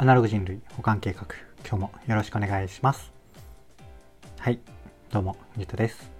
アナログ人類保管計画。今日もよろしくお願いします。はい。どうもゆうとです。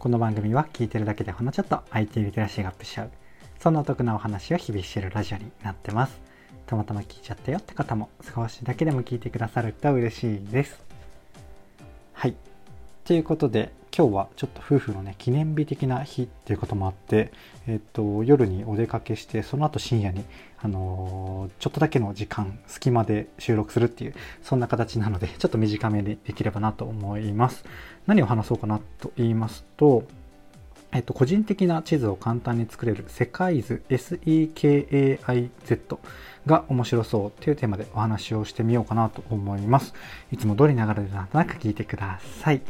この番組は聞いてるだけでほんのちょっと IT リテラシーがアップしちゃうそんなお得なお話を日々してるラジオになってます。たまたま聞いちゃったよって方も少しだけでも聞いてくださると嬉しいです。はい。ということで今日はちょっと夫婦のね記念日的な日っていうこともあって、えっと、夜にお出かけしてその後深夜に、あのー、ちょっとだけの時間隙間で収録するっていうそんな形なのでちょっと短めにできればなと思います何を話そうかなと言いますとえっと、個人的な地図を簡単に作れる世界図 SEKAIZ が面白そうというテーマでお話をしてみようかなと思います。いつも通りながらでなんとなく聞いてください。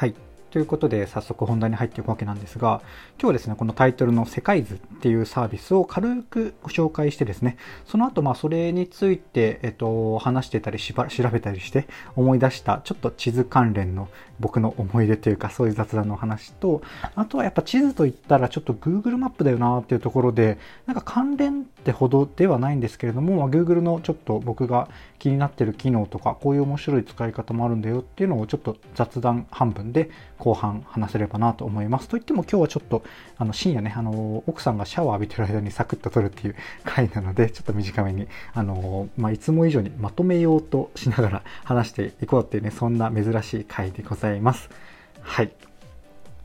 はい。ということで早速本題に入っていくわけなんですが今日はですねこのタイトルの「世界図」っていうサービスを軽くご紹介してですねその後まあそれについて、えっと、話してたりしば調べたりして思い出したちょっと地図関連の僕の思い出というかそういう雑談の話とあとはやっぱ地図といったらちょっと Google マップだよなっていうところでなんか関連ってほどではないんですけれども、まあ、Google のちょっと僕が気になってる機能とかこういう面白い使い方もあるんだよっていうのをちょっと雑談半分で後半話せればなと思いますといっても今日はちょっとあの深夜ねあの奥さんがシャワー浴びてる間にサクッと撮るっていう 回なのでちょっと短めにあの、まあ、いつも以上にまとめようとしながら話していこうっていうねそんな珍しい回でございますはい。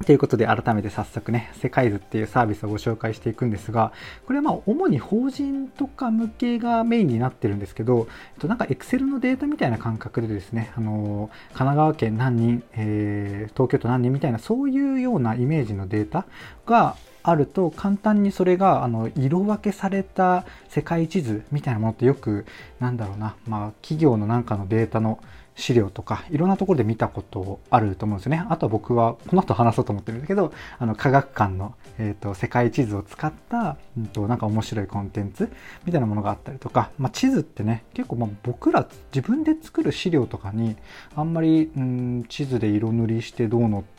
ということで改めて早速ね、世界図っていうサービスをご紹介していくんですが、これはまあ主に法人とか向けがメインになってるんですけど、と、なんか Excel のデータみたいな感覚でですね、あの神奈川県何人、えー、東京都何人みたいなそういうようなイメージのデータがあると簡単にそれがあの色分けされた世界地図みたいなものってよくなんだろうな、まあ、企業のなんかのデータの資料とかいろんなところで見たことあると思うんですよね。あとは僕はこの後話そうと思ってるんだけどあの科学館の、えーと、世界地図を使った、うんと、なんか面白いコンテンツみたいなものがあったりとか、まあ、地図ってね結構まあ僕ら自分で作る資料とかにあんまり、うん、地図で色塗りしてどうのって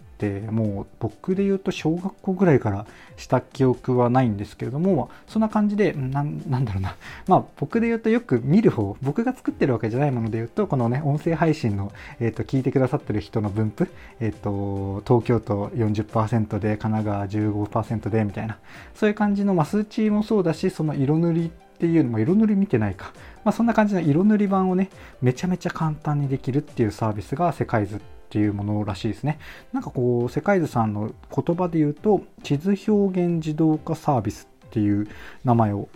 もう僕で言うと小学校ぐらいからした記憶はないんですけれどもそんな感じでなんだろうな。まあ僕で言うとよく見る方僕が作ってるわけじゃないもので言うとこのね音声配信の、えーと、聞いてくださってる人の分布、えーと、東京都40%で神奈川15%でみたいな。そういう感じの、まあ、数値もそうだしその色塗りっていうのも色塗り見てないか、まあ、そんな感じの色塗り版をねめちゃめちゃ簡単にできるっていうサービスが世界図ってていうものらしいですね。なんかこう、世界図さんの言葉で言うと、地図表現自動化サービスっていう名前を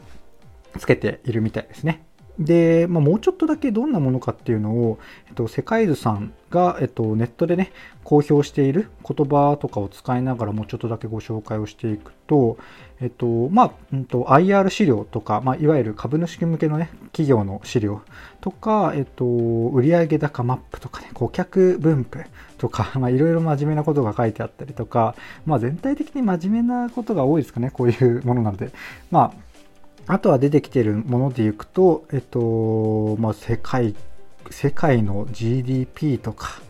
つけているみたいですね。で、まあ、もうちょっとだけどんなものかっていうのを、えっと、世界図さんが、えっと、ネットでね、公表している言葉とかを使いながらもうちょっとだけご紹介をしていくと、えっと、まあ、うんと、IR 資料とか、まあ、いわゆる株主向けのね、企業の資料とか、えっと、売上高マップとかね、顧客分布とか、まあ、いろいろ真面目なことが書いてあったりとか、まあ、全体的に真面目なことが多いですかね、こういうものなので。まああとは出てきてるものでいくと、えっと、まあ、世界、世界の GDP とか、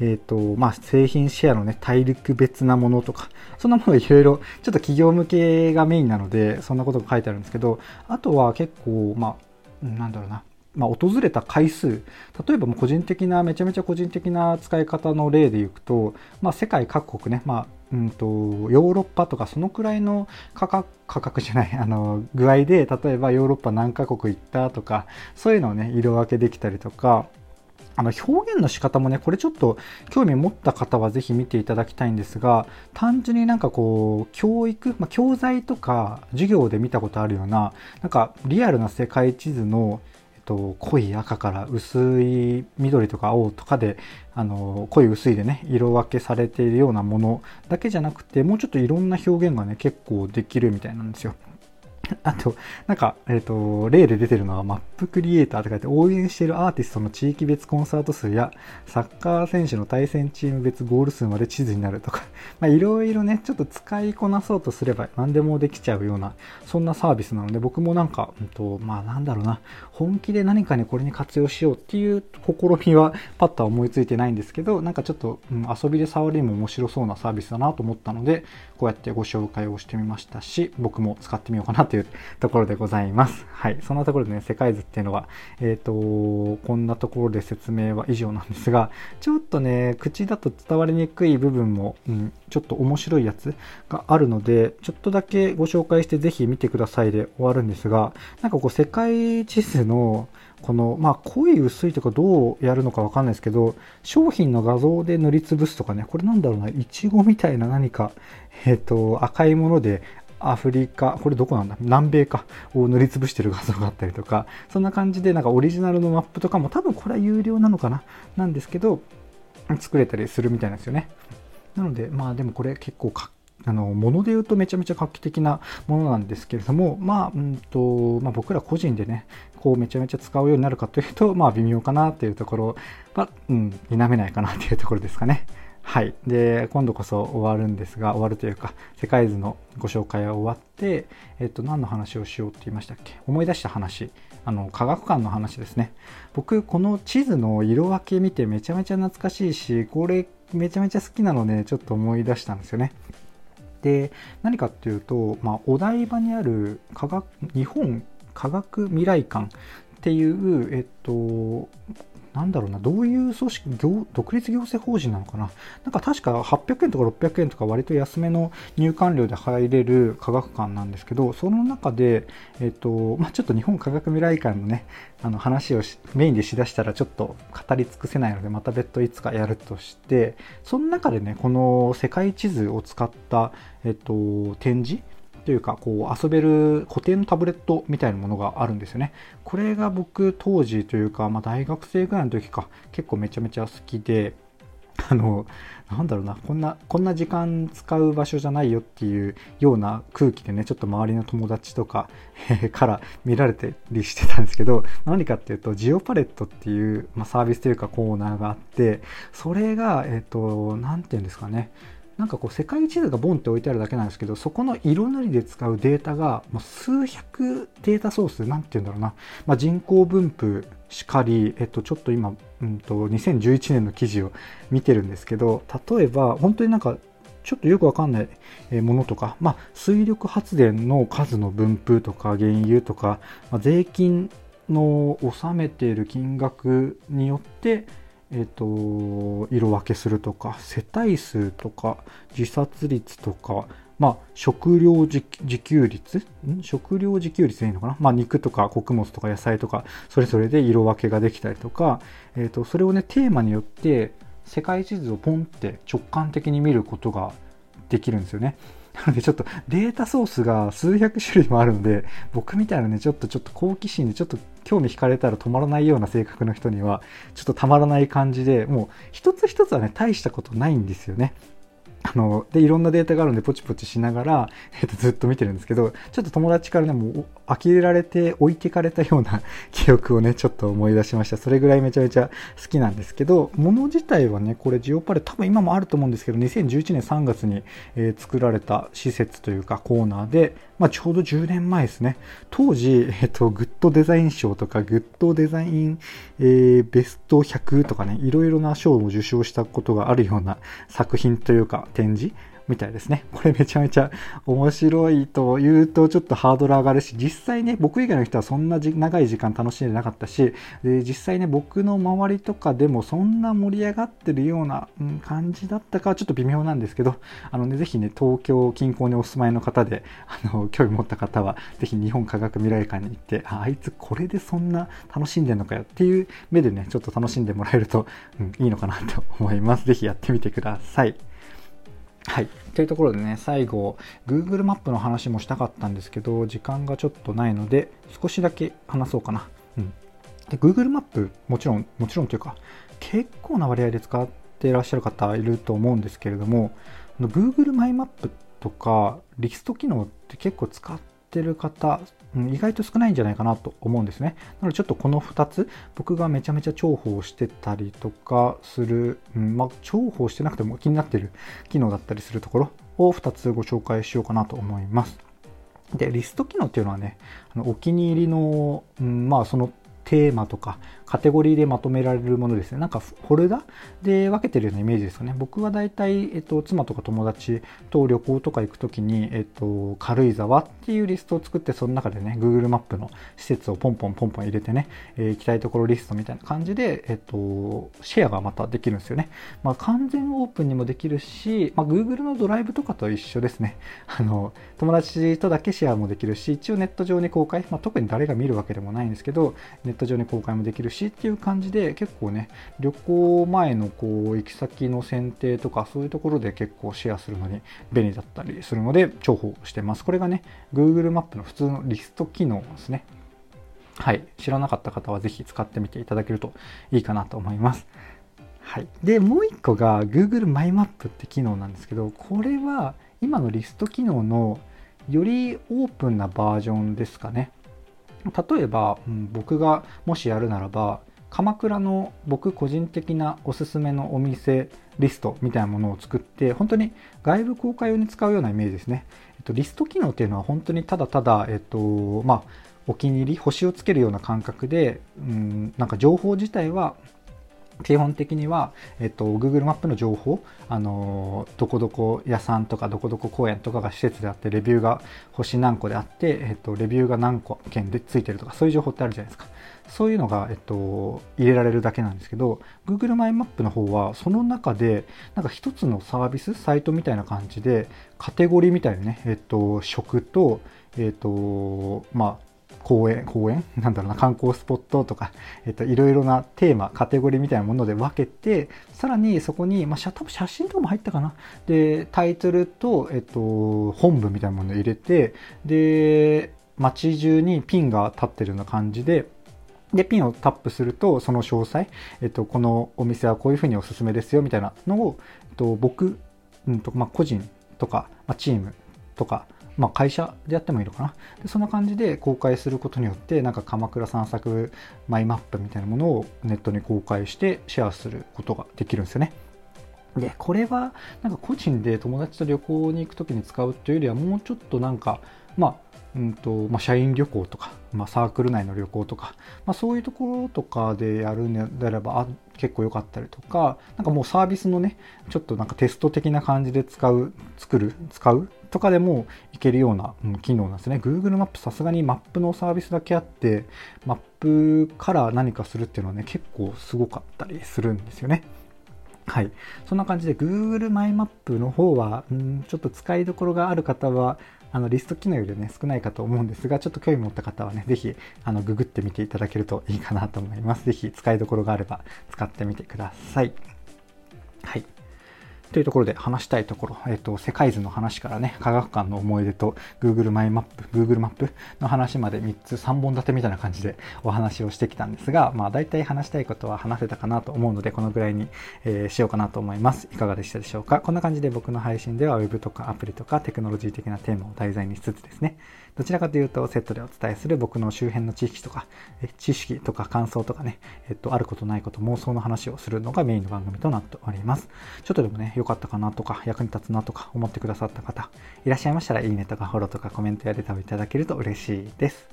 えっ、と、まあ、製品シェアのね、大陸別なものとか、そんなものいろいろ、ちょっと企業向けがメインなので、そんなことが書いてあるんですけど、あとは結構、まあ、なんだろうな、まあ、訪れた回数例えばもう個人的なめちゃめちゃ個人的な使い方の例でいくと、まあ、世界各国ね、まあうんと、ヨーロッパとかそのくらいの価格価格じゃないあの具合で例えばヨーロッパ何カ国行ったとかそういうのをね色分けできたりとかあの表現の仕方もね、これちょっと興味持った方はぜひ見ていただきたいんですが、単純になんかこう、教育、まあ、教材とか授業で見たことあるような、なんかリアルな世界地図のと、濃い赤から薄い緑とか青とかであの濃い薄いでね色分けされているようなものだけじゃなくてもうちょっといろんな表現がね結構できるみたいなんですよ。あと、なんか、えっ、ー、と、例で出てるのは、マップクリエイターって書いて、応援しているアーティストの地域別コンサート数や、サッカー選手の対戦チーム別ゴール数まで地図になるとか、まあ、いろいろね、ちょっと使いこなそうとすれば何でもできちゃうような、そんなサービスなので、僕もなんか、うんと、まあ、なんだろうな、本気で何かにこれに活用しようっていう試みは、パッとは思いついてないんですけど、なんかちょっと、うん、遊びで触りも面白そうなサービスだなと思ったので、こうやってご紹介をしてみましたし、僕も使ってみようかなというところでございます。はい。そんなところでね、世界図っていうのは、えっ、ー、と、こんなところで説明は以上なんですが、ちょっとね、口だと伝わりにくい部分も、うん、ちょっと面白いやつがあるので、ちょっとだけご紹介してぜひ見てくださいで終わるんですが、なんかこう世界地図のこの、まあ、濃い薄いとかどうやるのかわかんないですけど、商品の画像で塗りつぶすとかね、これなんだろうな、いちごみたいな何か、えっ、ー、と、赤いものでアフリカ、これどこなんだ南米かを塗りつぶしてる画像があったりとか、そんな感じでなんかオリジナルのマップとかも多分これは有料なのかななんですけど、作れたりするみたいなんですよね。なので、まあでもこれ結構かあの、もので言うとめちゃめちゃ画期的なものなんですけれども、まあ、うんと、まあ僕ら個人でね、こうめちゃめちゃ使うようになるかというと、まあ微妙かなっていうところは、うん、否めないかなっていうところですかね。はい。で、今度こそ終わるんですが、終わるというか、世界図のご紹介は終わって、えっと、何の話をしようって言いましたっけ？思い出した話。あの、科学館の話ですね。僕、この地図の色分け見てめちゃめちゃ懐かしいし、これめちゃめちゃ好きなので、ちょっと思い出したんですよね。で、何かっていうと、まあ、お台場にある科学、日本科学未来館っていう、えっと、なんだろうな、どういう組織、業独立行政法人なのかな。なんか確か800円とか600円とか割と安めの入館料で入れる科学館なんですけど、その中で、えっ、と、まあ、ちょっと日本科学未来館のね、あの話をメインでしだしたらちょっと語り尽くせないので、また別途いつかやるとして、その中でね、この世界地図を使った、えっ、と、展示というか、こう遊べる固定のタブレットみたいなものがあるんですよね。これが僕当時というか、まあ、大学生ぐらいの時か、結構めちゃめちゃ好きで、あの、なんだろうな、こんな、こんな時間使う場所じゃないよっていうような空気でね、ちょっと周りの友達とか、から見られてりしてたんですけど、何かっていうと、ジオパレットっていう、まあ、サービスというかコーナーがあって、それが、えっ、ー、と、なんていうんですかね、なんかこう世界地図がボンって置いてあるだけなんですけど、そこの色塗りで使うデータが、もう数百データソース、なんて言うんだろうな、まあ、人口分布しかり、えっと、ちょっと今、うんと、2011年の記事を見てるんですけど、例えば、本当になんか、ちょっとよくわかんないものとか、まあ、水力発電の数の分布とか、原油とか、まあ、税金の納めている金額によって、えーと、色分けするとか世帯数とか自殺率とか、まあ、食料自給率？ん？食料自給率でいいのかな、まあ、肉とか穀物とか野菜とかそれぞれで色分けができたりとか、えーと、それをねテーマによって世界地図をポンって直感的に見ることができるんですよね。なのでちょっとデータソースが数百種類もあるので、僕みたいなね、ちょっとちょっと好奇心でちょっと興味惹かれたら止まらないような性格の人には、ちょっとたまらない感じで、もう一つ一つはね、大したことないんですよね。あの、で、いろんなデータがあるんで、ポチポチしながら、えっ、と、ずっと見てるんですけど、ちょっと友達からね、もう、呆れられて置いてかれたような 記憶をね、ちょっと思い出しました。それぐらいめちゃめちゃ好きなんですけど、もの自体はね、これジオパレ、多分今もあると思うんですけど、2011年3月に、えー、作られた施設というかコーナーで、まあ、ちょうど10年前ですね。当時、えっ、と、グッドデザイン賞とか、グッドデザイン、えー、ベスト100とかね、いろいろな賞を受賞したことがあるような作品というか、展示みたいですね。これめちゃめちゃ面白いと言うとちょっとハードル上がるし、実際ね、僕以外の人はそんな長い時間楽しんでなかったし、で実際ね、僕の周りとかでもそんな盛り上がってるような、うん、感じだったかはちょっと微妙なんですけど、あのね、ぜひね、東京近郊にお住まいの方で、あの、興味持った方は、ぜひ日本科学未来館に行って、ああいつこれでそんな楽しんでんのかよっていう目でね、ちょっと楽しんでもらえると、うん、いいのかなと思います。ぜひやってみてください。はい。というところでね、最後、Google マップの話もしたかったんですけど、時間がちょっとないので、少しだけ話そうかな。うん。で、Google マップ、もちろん、もちろんというか、結構な割合で使っていらっしゃる方いると思うんですけれども、Google マイマップとか、リスト機能って結構使ってる方、うん意外と少ないんじゃないかなと思うんですね。なのでちょっとこの2つ、僕がめちゃめちゃ重宝してたりとかする、うん、まあ、重宝してなくても気になってる機能だったりするところを2つご紹介しようかなと思います。で、リスト機能っていうのはね、あのお気に入りの、うん、まあそのテーマとかカテゴリーでまとめられるものですね。なんかフォルダ？で分けてるようなイメージですかね。僕は大体、えっと、妻とか友達と旅行とか行くときに、えっと、軽井沢っていうリストを作って、その中でね、Google マップの施設をポンポンポンポン入れてね、えー、行きたいところリストみたいな感じで、えっと、シェアがまたできるんですよね。まあ、完全オープンにもできるし、まあ、Google のドライブとかと一緒ですね。あの、友達とだけシェアもできるし、一応ネット上に公開、まあ、特に誰が見るわけでもないんですけど、ネット上に公開もできるしっていう感じで、結構ね、旅行前のこう、行き先の選定とか、そういうところで結構シェアするのに便利だったりするので、重宝してます。これがね、Google マップの普通のリスト機能ですね。はい。知らなかった方はぜひ使ってみていただけるといいかなと思います。はい。で、もう一個が Google マイマップって機能なんですけど、これは今のリスト機能のよりオープンなバージョンですかね。例えば、うん、僕がもしやるならば、鎌倉の僕個人的なおすすめのお店リストみたいなものを作って、本当に外部公開用に使うようなイメージですね。えっと、リスト機能っていうのは本当にただただ、えっと、まあ、お気に入り、星をつけるような感覚で、うん、なんか情報自体は基本的には、えっと、Google マップの情報、あの、どこどこ屋さんとかどこどこ公園とかが施設であって、レビューが星何個であって、えっと、レビューが何個件でついてるとか、そういう情報ってあるじゃないですか。そういうのが、えっと、入れられるだけなんですけど、Google マイマップの方は、その中で、なんか一つのサービス、サイトみたいな感じで、カテゴリーみたいなね、えっと、食と、えっと、まあ、公園、公園？なんだろうな、観光スポットとか、えっと、いろいろなテーマ、カテゴリーみたいなもので分けて、さらにそこに、まあ、多分写真とかも入ったかな。で、タイトルと、えっと、本文みたいなものを入れて、で、街中にピンが立ってるような感じで、で、ピンをタップすると、その詳細、えっと、このお店はこういうふうにおすすめですよ、みたいなのを、えっと、僕、うんと、まあ、個人とか、まあ、チームとか、まあ、会社でやってもいいのかなでそんな感じで公開することによってなんか鎌倉散策マイマップみたいなものをネットに公開してシェアすることができるんですよね。でこれはなんか個人で友達と旅行に行く時に使うというよりはもうちょっとなんかまあうんとまあ、社員旅行とか、まあ、サークル内の旅行とか、まあ、そういうところとかでやるんであればあ結構良かったりとかなんかもうサービスのねちょっとなんかテスト的な感じで使う作る使うとかでもいけるような、うん、機能なんですね Google マップさすがにマップのサービスだけあってマップから何かするっていうのはね結構すごかったりするんですよねはい。そんな感じで Google マイマップの方は、うん、ちょっと使いどころがある方は、あのリスト機能よりね、少ないかと思うんですが、ちょっと興味持った方はね、ぜひ、あの、ググってみていただけるといいかなと思います。ぜひ、使いどころがあれば使ってみてください。はい。というところで話したいところ、えっ、と、世界図の話からね、科学館の思い出と Google マイマップ、Google マップの話まで3つ3本立てみたいな感じでお話をしてきたんですが、まあ大体話したいことは話せたかなと思うので、このぐらいに、えー、しようかなと思います。いかがでしたでしょうか？こんな感じで僕の配信では Web とかアプリとかテクノロジー的なテーマを題材にしつつですね、どちらかというとセットでお伝えする僕の周辺の知識とか、え知識とか感想とかね、えっと、あることないこと妄想の話をするのがメインの番組となっております。ちょっとでもね、良かったかなとか、役に立つなとか思ってくださった方、いらっしゃいましたらいいねとかフォローとかコメントやレターをいただけると嬉しいです。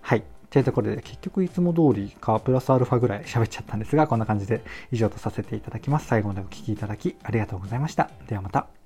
はい。というところで、結局いつも通りか、プラスアルファぐらい喋っちゃったんですが、こんな感じで以上とさせていただきます。最後までお聴きいただきありがとうございました。ではまた。